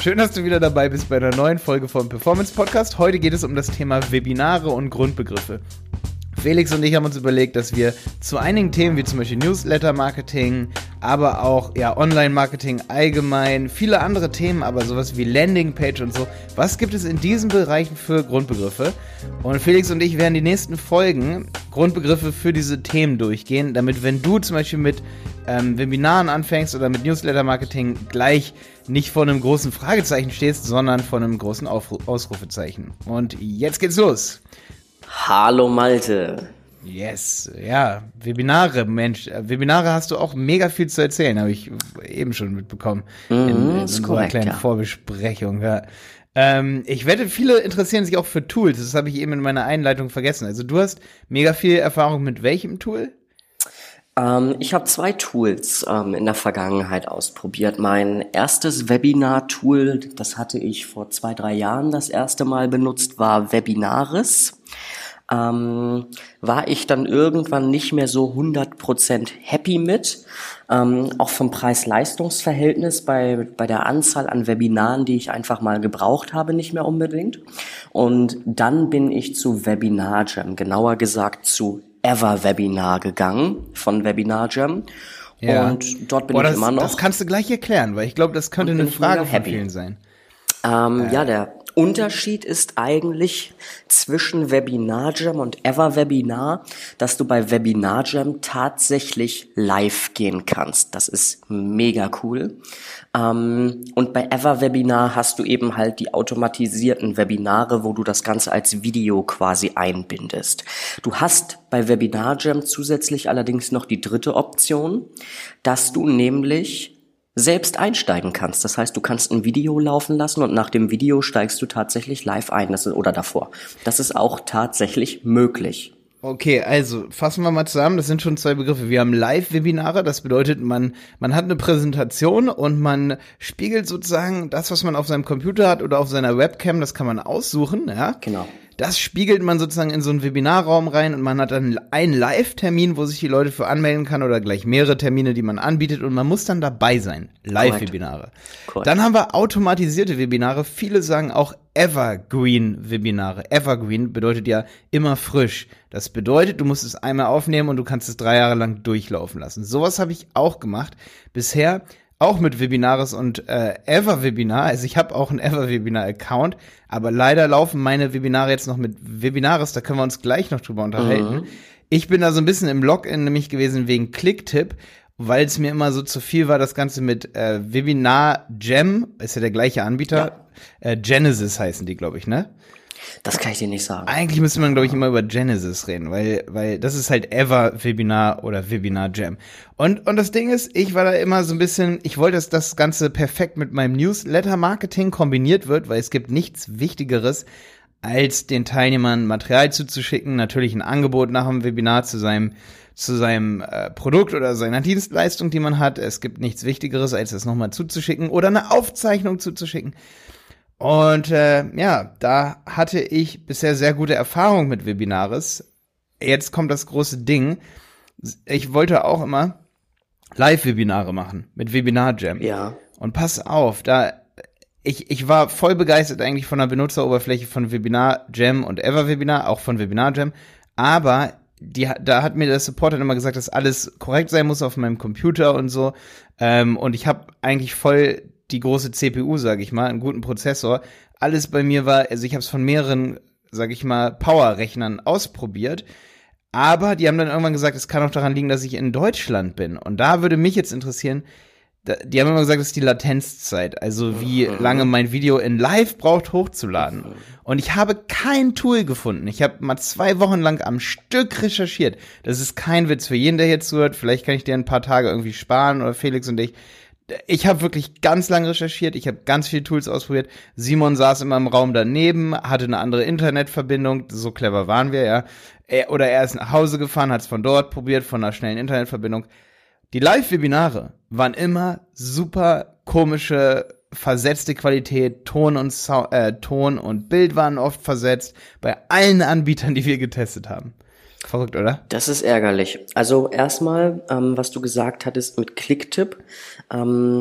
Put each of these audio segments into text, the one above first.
Schön, dass du wieder dabei bist bei einer neuen Folge vom Performance Podcast. Heute geht es um das Thema Webinare und Grundbegriffe. Felix und ich haben uns überlegt, dass wir zu einigen Themen wie zum Beispiel Newsletter-Marketing, aber auch ja, Online-Marketing allgemein, viele andere Themen, aber sowas wie Landingpage und so, was gibt es in diesen Bereichen für Grundbegriffe? Und Felix und ich werden die nächsten Folgen Grundbegriffe für diese Themen durchgehen, damit wenn du zum Beispiel mit ähm, Webinaren anfängst oder mit Newsletter-Marketing gleich nicht vor einem großen Fragezeichen stehst, sondern vor einem großen Aufru Ausrufezeichen. Und jetzt geht's los. Hallo Malte. Yes, ja, Webinare, Mensch, äh, Webinare hast du auch mega viel zu erzählen, habe ich eben schon mitbekommen Mhm, in, in ist unserer korrekt, kleinen ja. Vorbesprechung. Ja. Ähm, ich wette, viele interessieren sich auch für Tools. Das habe ich eben in meiner Einleitung vergessen. Also du hast mega viel Erfahrung mit welchem Tool? Ähm, ich habe zwei Tools ähm, in der Vergangenheit ausprobiert. Mein erstes Webinar-Tool, das hatte ich vor zwei, drei Jahren das erste Mal benutzt, war Webinaris. Ähm, war ich dann irgendwann nicht mehr so 100% happy mit. Ähm, auch vom Preis-Leistungs-Verhältnis bei, bei der Anzahl an Webinaren, die ich einfach mal gebraucht habe, nicht mehr unbedingt. Und dann bin ich zu Webinar Jam, genauer gesagt zu Ever Webinar gegangen von Webinar Jam. Und dort bin Boah, ich das, immer noch. Das kannst du gleich erklären, weil ich glaube, das könnte eine Frage von happy. vielen sein. Ähm, ja, der Unterschied ist eigentlich zwischen Webinar Jam und Ever Webinar, dass du bei Webinar Jam tatsächlich live gehen kannst. Das ist mega cool. Ähm, und bei Ever Webinar hast du eben halt die automatisierten Webinare, wo du das Ganze als Video quasi einbindest. Du hast bei Webinar Jam zusätzlich allerdings noch die dritte Option, dass du nämlich selbst einsteigen kannst. Das heißt, du kannst ein Video laufen lassen und nach dem Video steigst du tatsächlich live ein. Das ist, oder davor. Das ist auch tatsächlich möglich. Okay, also fassen wir mal zusammen. Das sind schon zwei Begriffe. Wir haben Live-Webinare. Das bedeutet, man, man hat eine Präsentation und man spiegelt sozusagen das, was man auf seinem Computer hat oder auf seiner Webcam. Das kann man aussuchen, ja. Genau. Das spiegelt man sozusagen in so einen Webinarraum rein und man hat dann einen Live-Termin, wo sich die Leute für anmelden kann oder gleich mehrere Termine, die man anbietet und man muss dann dabei sein. Live-Webinare. Dann haben wir automatisierte Webinare. Viele sagen auch Evergreen-Webinare. Evergreen bedeutet ja immer frisch. Das bedeutet, du musst es einmal aufnehmen und du kannst es drei Jahre lang durchlaufen lassen. Sowas habe ich auch gemacht. Bisher auch mit Webinaris und äh, Ever-Webinar. Also ich habe auch einen Ever-Webinar-Account, aber leider laufen meine Webinare jetzt noch mit Webinaris. Da können wir uns gleich noch drüber unterhalten. Ich bin da so ein bisschen im Login nämlich gewesen wegen Clicktip, weil es mir immer so zu viel war, das Ganze mit äh, Webinar Gem, ist ja der gleiche Anbieter. Äh, Genesis heißen die, glaube ich, ne? Das kann ich dir nicht sagen. Eigentlich müsste man, glaube ich, immer über Genesis reden, weil, weil das ist halt Ever Webinar oder Webinar Jam. Und, und das Ding ist, ich war da immer so ein bisschen, ich wollte, dass das Ganze perfekt mit meinem Newsletter-Marketing kombiniert wird, weil es gibt nichts Wichtigeres, als den Teilnehmern Material zuzuschicken, natürlich ein Angebot nach dem Webinar zu seinem zu seinem äh, Produkt oder seiner Dienstleistung, die man hat. Es gibt nichts Wichtigeres, als das nochmal zuzuschicken oder eine Aufzeichnung zuzuschicken. Und äh, ja, da hatte ich bisher sehr gute Erfahrungen mit Webinaris. Jetzt kommt das große Ding. Ich wollte auch immer Live-Webinare machen mit Webinar Jam. Ja. Und pass auf, da ich, ich war voll begeistert eigentlich von der Benutzeroberfläche von Webinar Jam und Ever Webinar, auch von Webinar Jam. Aber die, da hat mir der Supporter immer gesagt, dass alles korrekt sein muss auf meinem Computer und so. Ähm, und ich habe eigentlich voll die große CPU, sage ich mal, einen guten Prozessor. Alles bei mir war, also ich habe es von mehreren, sage ich mal, Power-Rechnern ausprobiert. Aber die haben dann irgendwann gesagt, es kann auch daran liegen, dass ich in Deutschland bin. Und da würde mich jetzt interessieren, die haben immer gesagt, das ist die Latenzzeit, also wie lange mein Video in Live braucht hochzuladen. Und ich habe kein Tool gefunden. Ich habe mal zwei Wochen lang am Stück recherchiert. Das ist kein Witz für jeden, der jetzt zuhört. Vielleicht kann ich dir ein paar Tage irgendwie sparen oder Felix und ich. Ich habe wirklich ganz lange recherchiert. Ich habe ganz viele Tools ausprobiert. Simon saß immer im Raum daneben, hatte eine andere Internetverbindung. So clever waren wir, ja. Er, oder er ist nach Hause gefahren, hat es von dort probiert, von einer schnellen Internetverbindung. Die Live-Webinare waren immer super komische, versetzte Qualität, Ton und, Sau äh, Ton und Bild waren oft versetzt, bei allen Anbietern, die wir getestet haben. Verrückt, oder? Das ist ärgerlich. Also erstmal, ähm, was du gesagt hattest mit Clicktip. Ähm,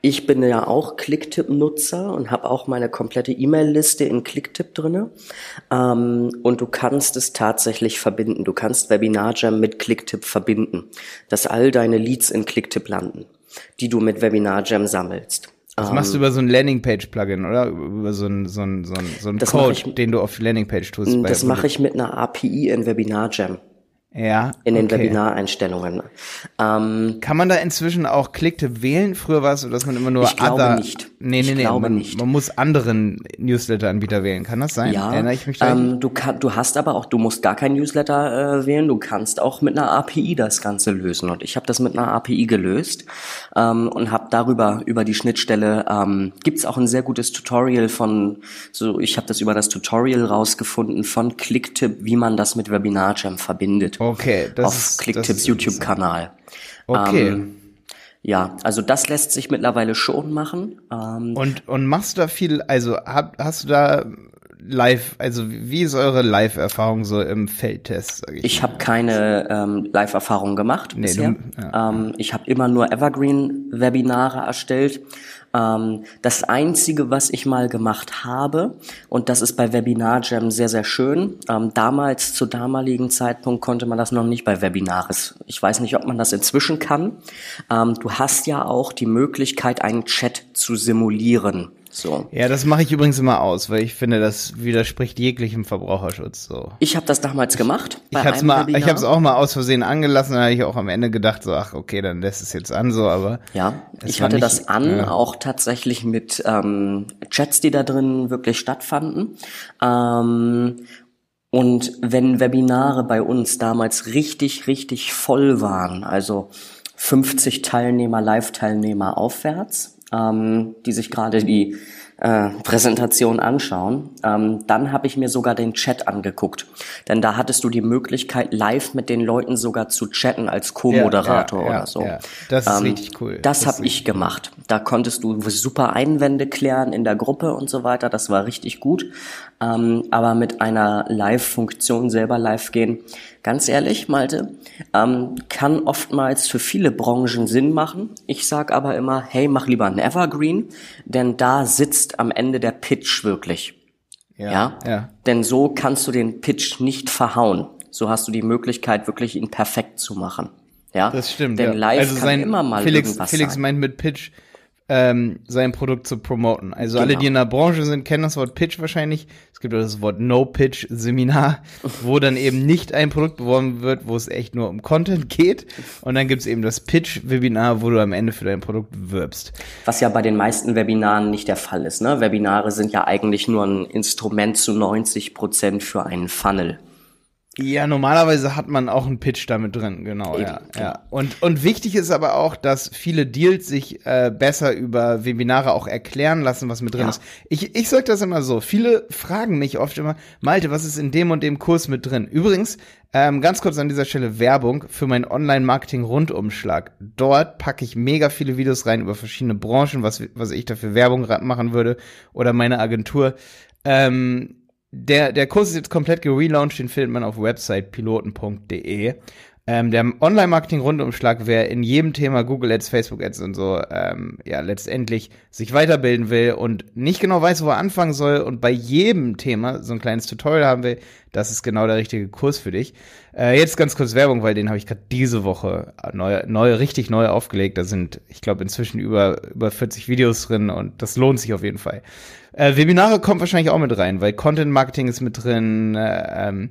ich bin ja auch Clicktip-Nutzer und habe auch meine komplette E-Mail-Liste in Clicktip drinne. Ähm, und du kannst es tatsächlich verbinden. Du kannst WebinarJam mit Clicktip verbinden, dass all deine Leads in Clicktip landen, die du mit WebinarJam sammelst. Das machst du Ähm, über so ein Landingpage-Plugin, oder? Über so ein, so ein, so ein, so ein Code, ich- den du auf die Landingpage tust. bei- Das mache ich mit einer API in WebinarJam, Ja. in den okay. Webinareinstellungen. Ähm, Kann man da inzwischen auch Clicktip wählen? Früher war es so, dass man immer nur Ich glaube other, nicht. Nee, nee, Ich nee. glaube man, nicht. man muss anderen Newsletter-Anbieter wählen. Kann das sein? Ja, Erinnere ich mich da? ähm, du, kann, du hast aber auch, du musst gar kein Newsletter äh, wählen, du kannst auch mit einer API das Ganze lösen. Und ich habe das mit einer API gelöst ähm, und habe darüber, über die Schnittstelle, ähm, gibt's auch ein sehr gutes Tutorial von, so ich habe das über das Tutorial rausgefunden von Clicktip, wie man das mit WebinarJam verbindet. Okay, das Auf ist- Clicktips YouTube-Kanal. Okay. Ähm, ja, also das lässt sich mittlerweile schon machen. Ähm, Und, und machst du da viel, also hab, hast du da live, also wie ist eure Live-Erfahrung so im Feldtest? Sag ich. Ich habe keine ähm, Live-Erfahrung gemacht Nee, bisher. du- ähm, ich habe immer nur Evergreen-Webinare erstellt. Ähm, das Einzige, was ich mal gemacht habe, und das ist bei WebinarJam sehr, sehr schön, ähm, damals, zu damaligen Zeitpunkt konnte man das noch nicht bei Webinaris. Ich weiß nicht, ob man das inzwischen kann. Ähm, du hast ja auch die Möglichkeit, einen Chat zu simulieren. So. Ja, das mache ich übrigens immer aus, weil ich finde, das widerspricht jeglichem Verbraucherschutz. So. Ich habe das damals gemacht. Ich hab's mal, ich hab's auch mal aus Versehen angelassen, da habe ich auch am Ende gedacht, so, ach, okay, dann lässt es jetzt an, so, aber. Ja, es ich hatte nicht- das an, ja. auch tatsächlich mit ähm, Chats, die da drin wirklich stattfanden. Ähm, und wenn Webinare bei uns damals richtig, richtig voll waren, also 50 Teilnehmer, Live-Teilnehmer aufwärts, ähm, die sich gerade die äh, Präsentation anschauen, ähm, dann habe ich mir sogar den Chat angeguckt. Denn da hattest du die Möglichkeit, live mit den Leuten sogar zu chatten als Co-Moderator Ja, ja, ja, oder so. ja. Das ist Ähm, richtig cool. Das, Das habe ich gemacht. Da konntest du super Einwände klären in der Gruppe und so weiter. Das war richtig gut. Ähm, aber mit einer Live-Funktion selber live gehen, ganz ehrlich, Malte, ähm, kann oftmals für viele Branchen Sinn machen. Ich sag aber immer, hey, mach lieber einen Evergreen, denn da sitzt am Ende der Pitch wirklich. Ja? ja. Denn so kannst du den Pitch nicht verhauen. So hast du die Möglichkeit, wirklich ihn perfekt zu machen. Ja? Das stimmt. Denn ja. live also kann sein, immer mal Felix, irgendwas Felix sein. meint mit Pitch, ähm, sein Produkt zu promoten. Also alle, Genau. die in der Branche sind, kennen das Wort Pitch wahrscheinlich. Es gibt auch das Wort No-Pitch-Seminar, wo dann eben nicht ein Produkt beworben wird, wo es echt nur um Content geht. Und dann gibt's eben das Pitch-Webinar, wo du am Ende für dein Produkt wirbst. Was ja bei den meisten Webinaren nicht der Fall ist. Ne? Webinare sind ja eigentlich nur ein Instrument zu 90 Prozent für einen Funnel. Ja, normalerweise hat man auch einen Pitch damit drin, genau, ja, ja. Und, und wichtig ist aber auch, dass viele Deals sich äh, besser über Webinare auch erklären lassen, was mit drin Ja. ist. Ich, ich sag das immer so, viele fragen mich oft immer, Malte, was ist in dem und dem Kurs mit drin? Übrigens, ähm, ganz kurz an dieser Stelle Werbung für meinen Online-Marketing-Rundumschlag. Dort packe ich mega viele Videos rein über verschiedene Branchen, was, was ich dafür Werbung machen würde oder meine Agentur. Ähm, der, der Kurs ist jetzt komplett gelauncht, den findet man auf website piloten.de. Ähm, der Online-Marketing-Rundumschlag, wer in jedem Thema Google Ads, Facebook Ads und so, ähm, ja, letztendlich sich weiterbilden will und nicht genau weiß, wo er anfangen soll und bei jedem Thema so ein kleines Tutorial haben will, das ist genau der richtige Kurs für dich. Äh, jetzt ganz kurz Werbung, weil den habe ich gerade diese Woche neu, neu, richtig neu aufgelegt. Da sind, ich glaube, inzwischen über, über 40 Videos drin und das lohnt sich auf jeden Fall. Äh, Webinare kommt wahrscheinlich auch mit rein, weil Content Marketing ist mit drin, äh, ähm,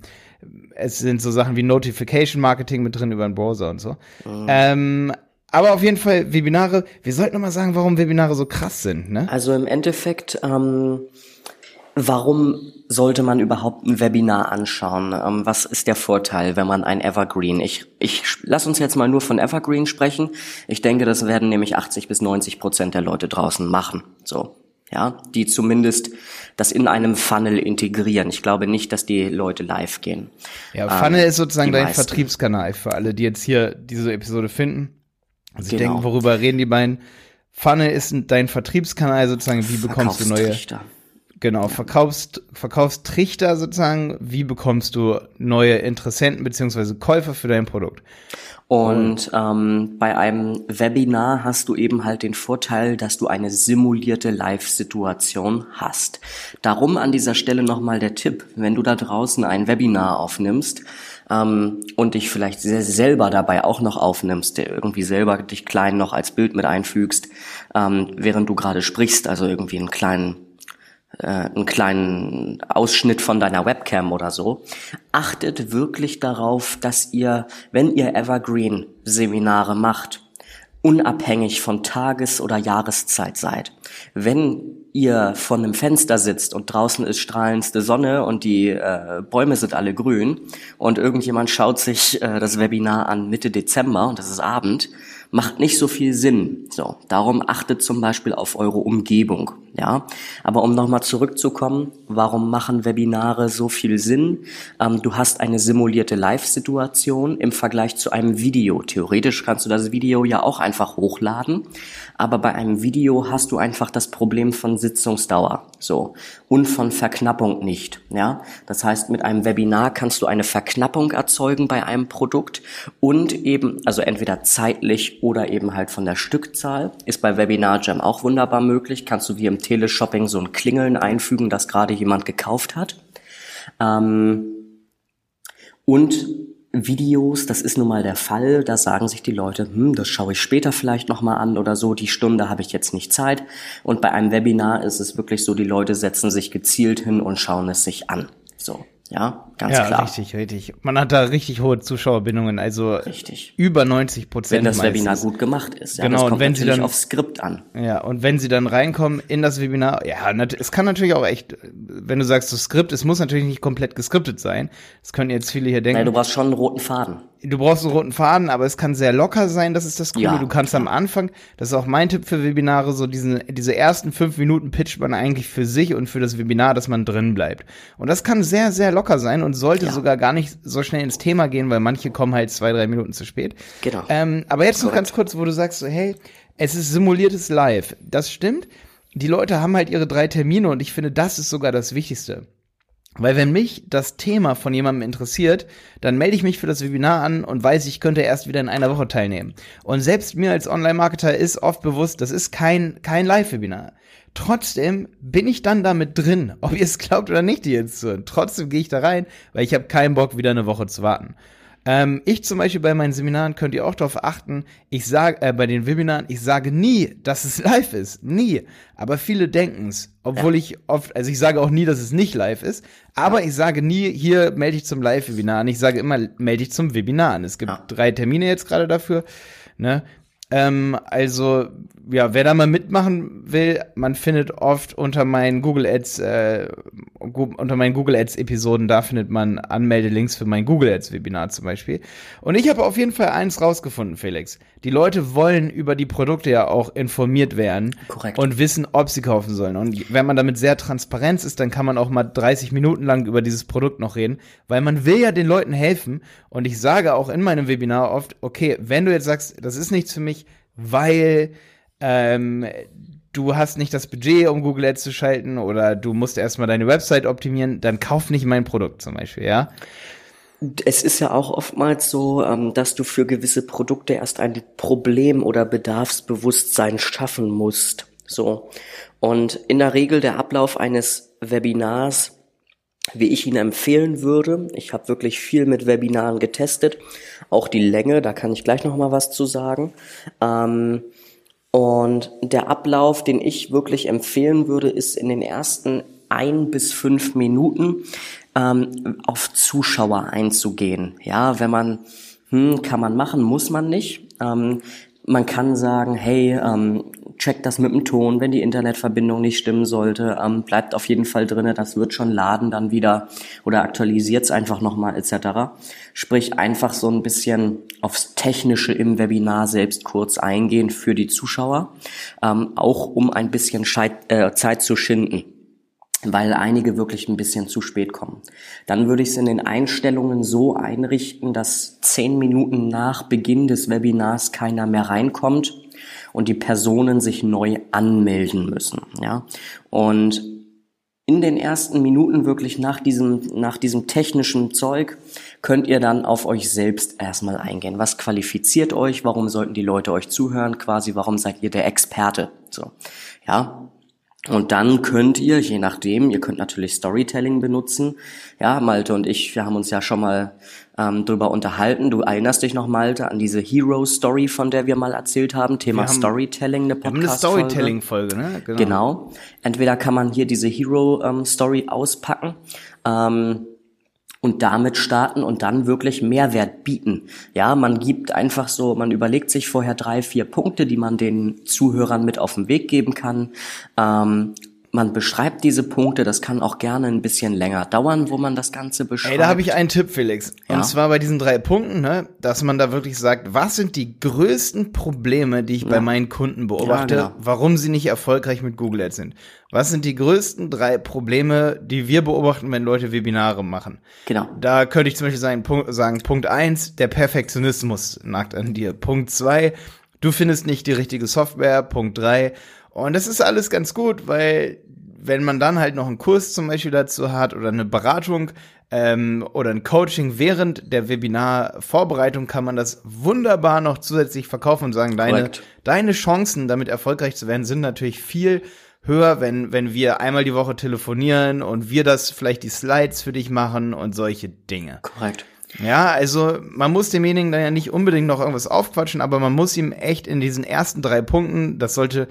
es sind so Sachen wie Notification Marketing mit drin über den Browser und so. Ähm, aber auf jeden Fall Webinare, wir sollten noch mal sagen, warum Webinare so krass sind, ne? Also im Endeffekt, ähm, warum sollte man überhaupt ein Webinar anschauen? Ähm, was ist der Vorteil, wenn man ein Evergreen? Ich, ich lass uns jetzt mal nur von Evergreen sprechen. Ich denke, das werden nämlich 80 bis 90 Prozent der Leute draußen machen. So. Ja, die zumindest das in einem Funnel integrieren. Ich glaube nicht, dass die Leute live gehen. Ja, Funnel Ähm, ist sozusagen dein meisten. Vertriebskanal für alle, die jetzt hier diese Episode finden. Also ich Genau. denke, worüber reden die beiden? Funnel ist dein Vertriebskanal sozusagen, wie bekommst du neue. Genau, Verkaufst, Verkaufstrichter sozusagen, wie bekommst du neue Interessenten beziehungsweise Käufer für dein Produkt? Und ähm, bei einem Webinar hast du eben halt den Vorteil, dass du eine simulierte Live-Situation hast. Darum an dieser Stelle nochmal der Tipp, wenn du da draußen ein Webinar aufnimmst, ähm, und dich vielleicht selber dabei auch noch aufnimmst, der irgendwie selber dich klein noch als Bild mit einfügst, ähm, während du gerade sprichst, also irgendwie einen kleinen äh, einen kleinen Ausschnitt von deiner Webcam oder so. Achtet wirklich darauf, dass ihr, wenn ihr Evergreen-Seminare macht, unabhängig von Tages- oder Jahreszeit seid. Wenn ihr vor einem Fenster sitzt und draußen ist strahlendste Sonne und die äh, Bäume sind alle grün und irgendjemand schaut sich äh, das Webinar an Mitte Dezember und es ist Abend, macht nicht so viel Sinn. So, darum achtet zum Beispiel auf eure Umgebung. Ja, aber um nochmal zurückzukommen, warum machen Webinare so viel Sinn? Ähm, du hast eine simulierte Live-Situation im Vergleich zu einem Video. Theoretisch kannst du das Video ja auch einfach hochladen, aber bei einem Video hast du einfach das Problem von Sitzungsdauer, so und von Verknappung nicht. Ja, das heißt, mit einem Webinar kannst du eine Verknappung erzeugen bei einem Produkt und eben, also entweder zeitlich oder eben halt von der Stückzahl. Ist bei Webinar Jam auch wunderbar möglich. Kannst du wie im Teleshopping so ein Klingeln einfügen, dass gerade jemand gekauft hat. Ähm, und Videos, das ist nun mal der Fall, da sagen sich die Leute, hm, das schaue ich später vielleicht nochmal an oder so, die Stunde habe ich jetzt nicht Zeit. Und bei einem Webinar ist es wirklich so, die Leute setzen sich gezielt hin und schauen es sich an. So. Ja, ganz ja, klar. richtig, richtig. Man hat da richtig hohe Zuschauerbindungen, also richtig. über 90 Prozent. Wenn das meistens. Webinar gut gemacht ist. Ja, Genau, das und kommt wenn Sie dann- aufs Skript an. Ja, und wenn sie dann reinkommen in das Webinar, ja, es kann natürlich auch echt, wenn du sagst, das Skript, es muss natürlich nicht komplett geskriptet sein. Das können jetzt viele hier denken. Nein, du brauchst schon einen roten Faden. Du brauchst einen roten Faden, aber es kann sehr locker sein, das ist das Coole. Ja, du kannst am Anfang, das ist auch mein Tipp für Webinare, so diesen, diese ersten fünf Minuten pitcht man eigentlich für sich und für das Webinar, dass man drin bleibt. Und das kann sehr, sehr locker sein und sollte Ja. sogar gar nicht so schnell ins Thema gehen, weil manche kommen halt zwei, drei Minuten zu spät. Genau. Ähm, aber jetzt noch Korrekt. ganz kurz, wo du sagst, so, hey, es ist simuliertes Live. Das stimmt. Die Leute haben halt ihre drei Termine und ich finde, das ist sogar das Wichtigste. Weil wenn mich das Thema von jemandem interessiert, dann melde ich mich für das Webinar an und weiß, ich könnte erst wieder in einer Woche teilnehmen. Und selbst mir als Online-Marketer ist oft bewusst, das ist kein, kein Live-Webinar. Trotzdem bin ich dann damit drin, ob ihr es glaubt oder nicht, die jetzt so. Trotzdem gehe ich da rein, weil ich habe keinen Bock, wieder eine Woche zu warten. Ähm, ich zum Beispiel bei meinen Seminaren könnt ihr auch darauf achten, ich sage, äh, bei den Webinaren, ich sage nie, dass es live ist. Nie. Aber viele denken es. Obwohl ich oft, also ich sage auch nie, dass es nicht live ist, aber ich sage nie, hier melde ich zum Live-Webinar an. Ich sage immer, melde ich zum Webinar an. Es gibt Ja. drei Termine jetzt gerade dafür. Ne? Ähm, also, ja, wer da mal mitmachen will, man findet oft unter meinen Google Ads, äh, unter meinen Google Ads Episoden, da findet man Anmeldelinks für mein Google Ads Webinar zum Beispiel. Und ich habe auf jeden Fall eins rausgefunden, Felix. Die Leute wollen über die Produkte ja auch informiert werden Korrekt. und wissen, ob sie kaufen sollen. Und wenn man damit sehr transparent ist, dann kann man auch mal 30 Minuten lang über dieses Produkt noch reden, weil man will ja den Leuten helfen. Und ich sage auch in meinem Webinar oft, okay, wenn du jetzt sagst, das ist nichts für mich, weil ähm, du hast nicht das Budget, um Google Ads zu schalten oder du musst erstmal deine Website optimieren, dann kauf nicht mein Produkt zum Beispiel, ja. Es ist ja auch oftmals so, ähm, dass du für gewisse Produkte erst ein Problem- oder Bedarfsbewusstsein schaffen musst. So. Und in der Regel der Ablauf eines Webinars, wie ich ihn empfehlen würde, ich habe wirklich viel mit Webinaren getestet, auch die Länge, da kann ich gleich noch mal was zu sagen. Ähm, und der Ablauf, den ich wirklich empfehlen würde, ist in den ersten ein bis fünf Minuten ähm, auf Zuschauer einzugehen. Ja, wenn man, hm, kann man machen, muss man nicht. Ähm, man kann sagen, hey, ähm, check das mit dem Ton, wenn die Internetverbindung nicht stimmen sollte, ähm, bleibt auf jeden Fall drinne, das wird schon laden dann wieder oder aktualisiert's einfach nochmal etc. Sprich einfach so ein bisschen aufs Technische im Webinar selbst kurz eingehen für die Zuschauer, ähm, auch um ein bisschen Scheit äh, Zeit zu schinden weil einige wirklich ein bisschen zu spät kommen. Dann würde ich es in den Einstellungen so einrichten, dass zehn Minuten nach Beginn des Webinars keiner mehr reinkommt und die Personen sich neu anmelden müssen. Ja, und in den ersten Minuten wirklich nach diesem, nach diesem technischen Zeug könnt ihr dann auf euch selbst erstmal eingehen. Was qualifiziert euch? Warum sollten die Leute euch zuhören? Quasi, warum seid ihr der Experte? So. Ja. Und dann könnt ihr, je nachdem, ihr könnt natürlich Storytelling benutzen. Ja, Malte und ich, wir haben uns ja schon mal ähm, drüber unterhalten. Du erinnerst dich noch, Malte, an diese Hero Story, von der wir mal erzählt haben, Thema haben, Storytelling, eine Podcast -Folge. eine Storytelling-Folge, ne? Genau. genau. Entweder kann man hier diese Hero ähm, Story auspacken. Ähm, und damit starten und dann wirklich Mehrwert bieten. Ja, man gibt einfach so, man überlegt sich vorher drei, vier Punkte, die man den Zuhörern mit auf den Weg geben kann. Ähm, man beschreibt diese Punkte, das kann auch gerne ein bisschen länger dauern, wo man das Ganze beschreibt. Ey, da habe ich einen Tipp, Felix. Und ja? zwar bei diesen drei Punkten, ne, dass man da wirklich sagt, was sind die größten Probleme, die ich ja. bei meinen Kunden beobachte, ja, genau. warum sie nicht erfolgreich mit Google Ads sind. Was sind die größten drei Probleme, die wir beobachten, wenn Leute Webinare machen? Genau. Da könnte ich zum Beispiel sagen, Punkt, sagen, Punkt eins, der Perfektionismus nagt an dir. Punkt zwei, du findest nicht die richtige Software. Punkt drei, und das ist alles ganz gut, weil wenn man dann halt noch einen Kurs zum Beispiel dazu hat oder eine Beratung ähm, oder ein Coaching während der Webinar-Vorbereitung, kann man das wunderbar noch zusätzlich verkaufen und sagen, deine, deine Chancen, damit erfolgreich zu werden, sind natürlich viel höher, wenn, wenn wir einmal die Woche telefonieren und wir das vielleicht die Slides für dich machen und solche Dinge. Korrekt. Ja, also man muss demjenigen dann ja nicht unbedingt noch irgendwas aufquatschen, aber man muss ihm echt in diesen ersten drei Punkten, das sollte,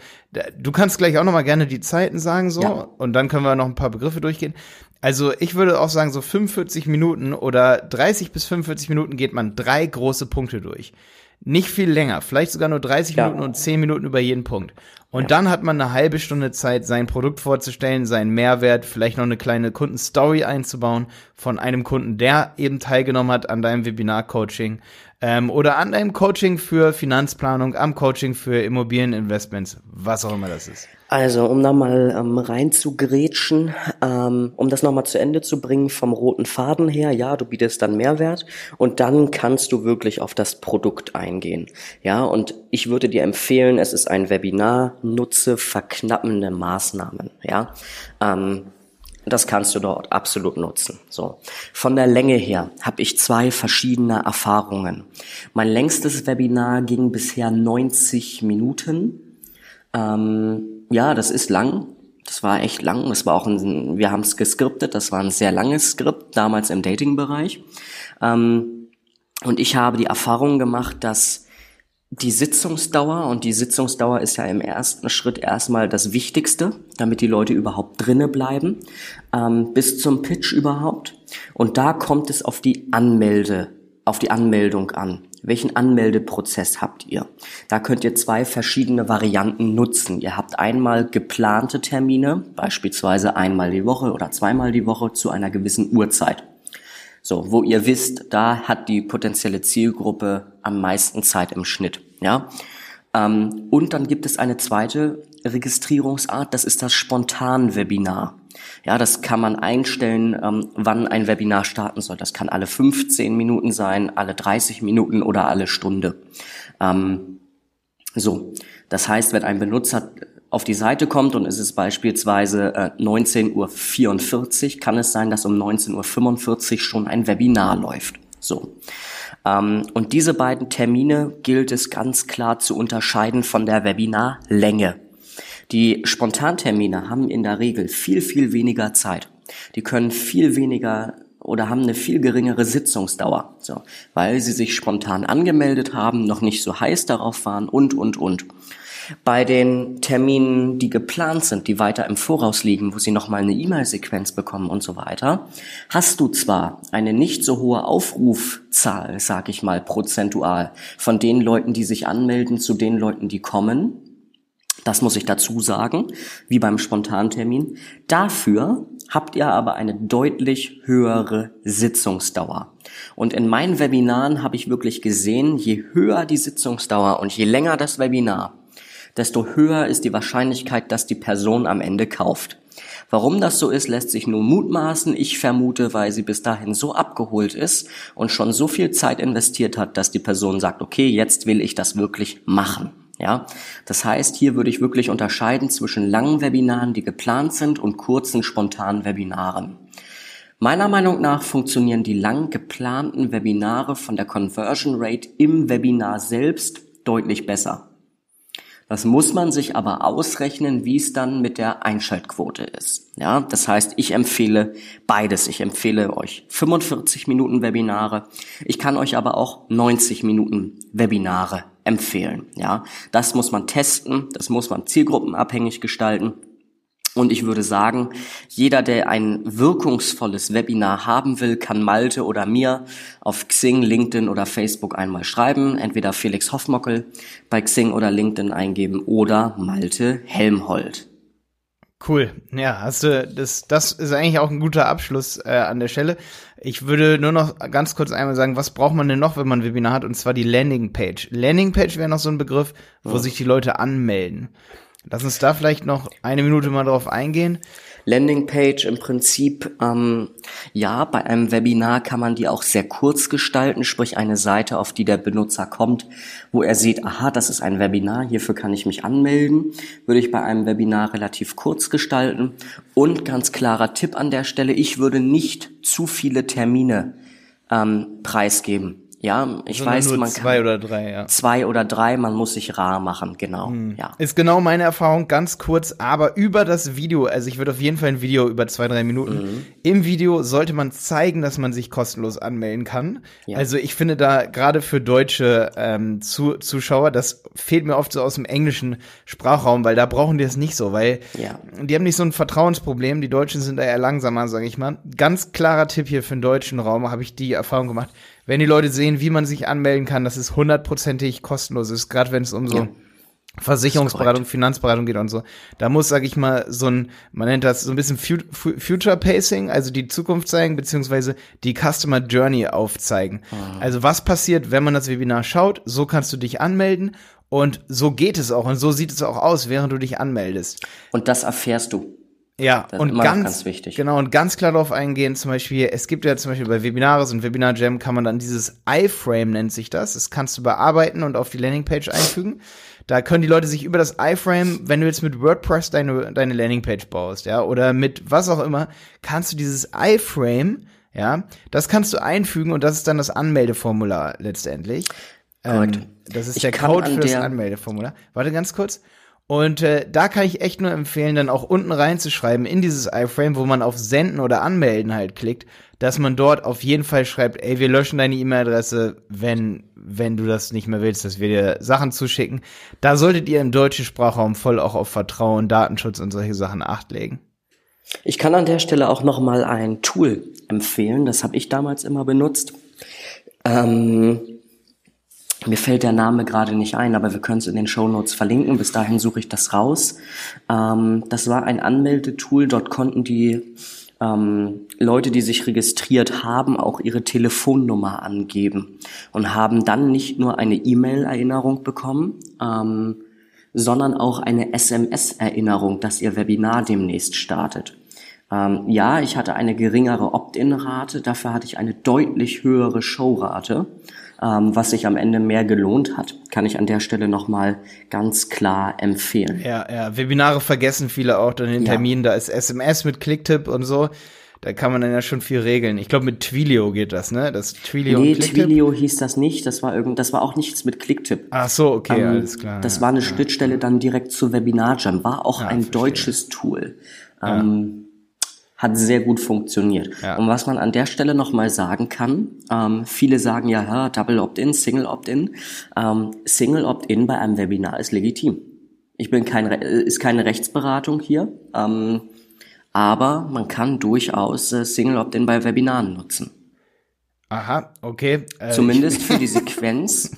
du kannst gleich auch noch mal gerne die Zeiten sagen so ja. und dann können wir noch ein paar Begriffe durchgehen. Also ich würde auch sagen, so 45 Minuten oder 30 bis 45 Minuten geht man drei große Punkte durch. Nicht viel länger, vielleicht sogar nur 30 ja. Minuten und 10 Minuten über jeden Punkt. Und ja. dann hat man eine halbe Stunde Zeit, sein Produkt vorzustellen, seinen Mehrwert, vielleicht noch eine kleine Kundenstory einzubauen von einem Kunden, der eben teilgenommen hat an deinem Webinar-Coaching ähm, oder an deinem Coaching für Finanzplanung, am Coaching für Immobilieninvestments, was auch immer das ist. Also, um da mal ähm, rein zu grätschen, ähm, um das nochmal zu Ende zu bringen vom roten Faden her, ja, du bietest dann Mehrwert und dann kannst du wirklich auf das Produkt eingehen. Ja, und ich würde dir empfehlen, es ist ein Webinar, nutze verknappende Maßnahmen, ja. Ähm, das kannst du dort absolut nutzen. So. Von der Länge her habe ich zwei verschiedene Erfahrungen. Mein längstes Webinar ging bisher 90 Minuten. Ähm, ja, das ist lang. Das war echt lang. Das war auch ein, wir haben es geskriptet. Das war ein sehr langes Skript, damals im Dating-Bereich. Ähm, und ich habe die Erfahrung gemacht, dass die Sitzungsdauer, und die Sitzungsdauer ist ja im ersten Schritt erstmal das Wichtigste, damit die Leute überhaupt drinne bleiben, ähm, bis zum Pitch überhaupt. Und da kommt es auf die Anmelde, auf die Anmeldung an. Welchen Anmeldeprozess habt ihr? Da könnt ihr zwei verschiedene Varianten nutzen. Ihr habt einmal geplante Termine, beispielsweise einmal die Woche oder zweimal die Woche zu einer gewissen Uhrzeit. So, wo ihr wisst, da hat die potenzielle Zielgruppe am meisten Zeit im Schnitt. Ja. Ähm, und dann gibt es eine zweite Registrierungsart, das ist das Spontan-Webinar. Ja, das kann man einstellen, ähm, wann ein Webinar starten soll. Das kann alle 15 Minuten sein, alle 30 Minuten oder alle Stunde. Ähm, so, das heißt, wenn ein Benutzer auf die Seite kommt und es ist beispielsweise äh, 19.44 Uhr, kann es sein, dass um 19.45 Uhr schon ein Webinar läuft. So. Ähm, und diese beiden Termine gilt es ganz klar zu unterscheiden von der Webinarlänge. Die Spontantermine haben in der Regel viel, viel weniger Zeit. Die können viel weniger oder haben eine viel geringere Sitzungsdauer, so, weil sie sich spontan angemeldet haben, noch nicht so heiß darauf waren und, und, und. Bei den Terminen, die geplant sind, die weiter im Voraus liegen, wo sie nochmal eine E-Mail-Sequenz bekommen und so weiter, hast du zwar eine nicht so hohe Aufrufzahl, sag ich mal, prozentual von den Leuten, die sich anmelden, zu den Leuten, die kommen, das muss ich dazu sagen, wie beim Spontantermin. Dafür habt ihr aber eine deutlich höhere Sitzungsdauer. Und in meinen Webinaren habe ich wirklich gesehen, je höher die Sitzungsdauer und je länger das Webinar, desto höher ist die Wahrscheinlichkeit, dass die Person am Ende kauft. Warum das so ist, lässt sich nur mutmaßen. Ich vermute, weil sie bis dahin so abgeholt ist und schon so viel Zeit investiert hat, dass die Person sagt, okay, jetzt will ich das wirklich machen. Ja, das heißt, hier würde ich wirklich unterscheiden zwischen langen Webinaren, die geplant sind, und kurzen, spontanen Webinaren. Meiner Meinung nach funktionieren die lang geplanten Webinare von der Conversion Rate im Webinar selbst deutlich besser. Das muss man sich aber ausrechnen, wie es dann mit der Einschaltquote ist. Ja, das heißt, ich empfehle beides. Ich empfehle euch 45 Minuten Webinare. Ich kann euch aber auch 90 Minuten Webinare empfehlen. Ja, das muss man testen. Das muss man zielgruppenabhängig gestalten. Und ich würde sagen, jeder, der ein wirkungsvolles Webinar haben will, kann Malte oder mir auf Xing, LinkedIn oder Facebook einmal schreiben. Entweder Felix Hoffmockel bei Xing oder LinkedIn eingeben oder Malte Helmholt. Cool. Ja, hast du, das, das ist eigentlich auch ein guter Abschluss äh, an der Stelle. Ich würde nur noch ganz kurz einmal sagen, was braucht man denn noch, wenn man ein Webinar hat? Und zwar die Landingpage. Landingpage wäre noch so ein Begriff, wo ja. sich die Leute anmelden. Lass uns da vielleicht noch eine Minute mal drauf eingehen. Landingpage im Prinzip, ähm, ja, bei einem Webinar kann man die auch sehr kurz gestalten, sprich eine Seite, auf die der Benutzer kommt, wo er sieht, aha, das ist ein Webinar, hierfür kann ich mich anmelden, würde ich bei einem Webinar relativ kurz gestalten. Und ganz klarer Tipp an der Stelle, ich würde nicht zu viele Termine ähm, preisgeben. Ja, ich Sondern weiß, man zwei kann oder drei, ja. Zwei oder drei, man muss sich rar machen, genau. Hm. Ja. Ist genau meine Erfahrung, ganz kurz, aber über das Video, also ich würde auf jeden Fall ein Video über zwei, drei Minuten. Mhm. Im Video sollte man zeigen, dass man sich kostenlos anmelden kann. Ja. Also ich finde da gerade für deutsche ähm, Zu Zuschauer, das fehlt mir oft so aus dem englischen Sprachraum, weil da brauchen die es nicht so, weil ja. die haben nicht so ein Vertrauensproblem. Die Deutschen sind da eher langsamer, sage ich mal. Ganz klarer Tipp hier für den deutschen Raum, habe ich die Erfahrung gemacht wenn die Leute sehen, wie man sich anmelden kann, dass es hundertprozentig kostenlos ist, gerade wenn es um so ja. Versicherungsberatung, Finanzberatung geht und so. Da muss, sag ich mal, so ein, man nennt das so ein bisschen Future Pacing, also die Zukunft zeigen, beziehungsweise die Customer Journey aufzeigen. Mhm. Also was passiert, wenn man das Webinar schaut, so kannst du dich anmelden und so geht es auch und so sieht es auch aus, während du dich anmeldest. Und das erfährst du. Ja, und ganz, ganz wichtig. Genau, und ganz klar darauf eingehen, zum Beispiel, es gibt ja zum Beispiel bei Webinare, so ein Webinar Jam kann man dann dieses iFrame nennt sich das. Das kannst du bearbeiten und auf die Landingpage einfügen. Da können die Leute sich über das iFrame, wenn du jetzt mit WordPress deine, deine Landingpage baust, ja, oder mit was auch immer, kannst du dieses iFrame, ja, das kannst du einfügen und das ist dann das Anmeldeformular letztendlich. Ähm, das ist ich der Code für das Anmeldeformular. Warte ganz kurz. Und äh, da kann ich echt nur empfehlen, dann auch unten reinzuschreiben in dieses iFrame, wo man auf Senden oder Anmelden halt klickt, dass man dort auf jeden Fall schreibt, ey, wir löschen deine E-Mail-Adresse, wenn, wenn du das nicht mehr willst, dass wir dir Sachen zuschicken. Da solltet ihr im deutschen Sprachraum voll auch auf Vertrauen, Datenschutz und solche Sachen acht legen. Ich kann an der Stelle auch noch mal ein Tool empfehlen, das habe ich damals immer benutzt. Ähm mir fällt der Name gerade nicht ein, aber wir können es in den Show Notes verlinken. Bis dahin suche ich das raus. Ähm, das war ein Anmeldetool. Dort konnten die ähm, Leute, die sich registriert haben, auch ihre Telefonnummer angeben und haben dann nicht nur eine E-Mail-Erinnerung bekommen, ähm, sondern auch eine SMS-Erinnerung, dass ihr Webinar demnächst startet. Ähm, ja, ich hatte eine geringere Opt-in-Rate, dafür hatte ich eine deutlich höhere Show-Rate ähm, was sich am Ende mehr gelohnt hat, kann ich an der Stelle nochmal ganz klar empfehlen. Ja, ja, Webinare vergessen viele auch dann den ja. Termin, da ist SMS mit Clicktip und so. Da kann man dann ja schon viel regeln. Ich glaube, mit Twilio geht das, ne? Das Twilio nee, Twilio hieß das nicht. Das war irgend, das war auch nichts mit Clicktip. Ach so, okay, ähm, alles klar. Das ja, war eine ja. Schnittstelle dann direkt zu WebinarJam. War auch ja, ein verstehe. deutsches Tool. Ähm, hat sehr gut funktioniert. Ja. Und was man an der Stelle nochmal sagen kann, ähm, viele sagen ja, ja Double Opt-in, Single Opt-in. Ähm, Single Opt-in bei einem Webinar ist legitim. Ich bin kein, ist keine Rechtsberatung hier, ähm, aber man kann durchaus äh, Single Opt-in bei Webinaren nutzen. Aha, okay. Äh, zumindest für die Sequenz.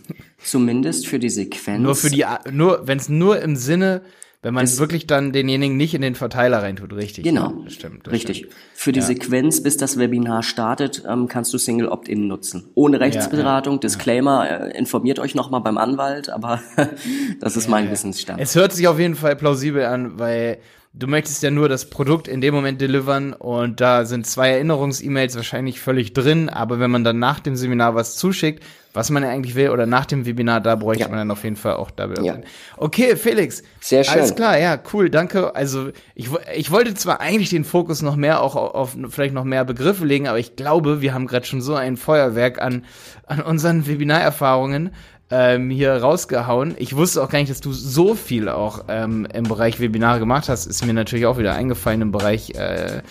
zumindest für die Sequenz. Nur für die, nur wenn es nur im Sinne wenn man bis, wirklich dann denjenigen nicht in den Verteiler reintut, richtig. Genau. Das stimmt. Das richtig. Stimmt. Für die ja. Sequenz, bis das Webinar startet, ähm, kannst du Single Opt-in nutzen. Ohne Rechtsberatung, ja, ja. Disclaimer, äh, informiert euch nochmal beim Anwalt, aber das ist mein Wissensstand. Es hört sich auf jeden Fall plausibel an, weil du möchtest ja nur das Produkt in dem Moment delivern und da sind zwei Erinnerungs-E-Mails wahrscheinlich völlig drin, aber wenn man dann nach dem Seminar was zuschickt, was man ja eigentlich will, oder nach dem Webinar, da bräuchte ja. man dann auf jeden Fall auch da. Ja. Okay, Felix. Sehr schön. Alles klar, ja, cool, danke. Also ich, ich wollte zwar eigentlich den Fokus noch mehr auch auf, auf vielleicht noch mehr Begriffe legen, aber ich glaube, wir haben gerade schon so ein Feuerwerk an, an unseren Webinarerfahrungen ähm, hier rausgehauen. Ich wusste auch gar nicht, dass du so viel auch ähm, im Bereich Webinare gemacht hast. Ist mir natürlich auch wieder eingefallen im Bereich äh,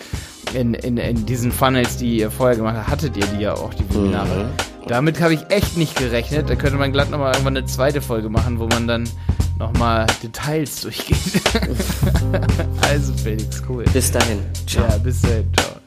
in, in, in diesen Funnels, die ihr vorher gemacht habt, hattet ihr die ja auch, die Webinare. Mhm. Damit habe ich echt nicht gerechnet. Da könnte man glatt nochmal irgendwann eine zweite Folge machen, wo man dann nochmal Details durchgeht. also Felix, cool. Bis dahin. Ciao. Ja, bis dahin. Ciao.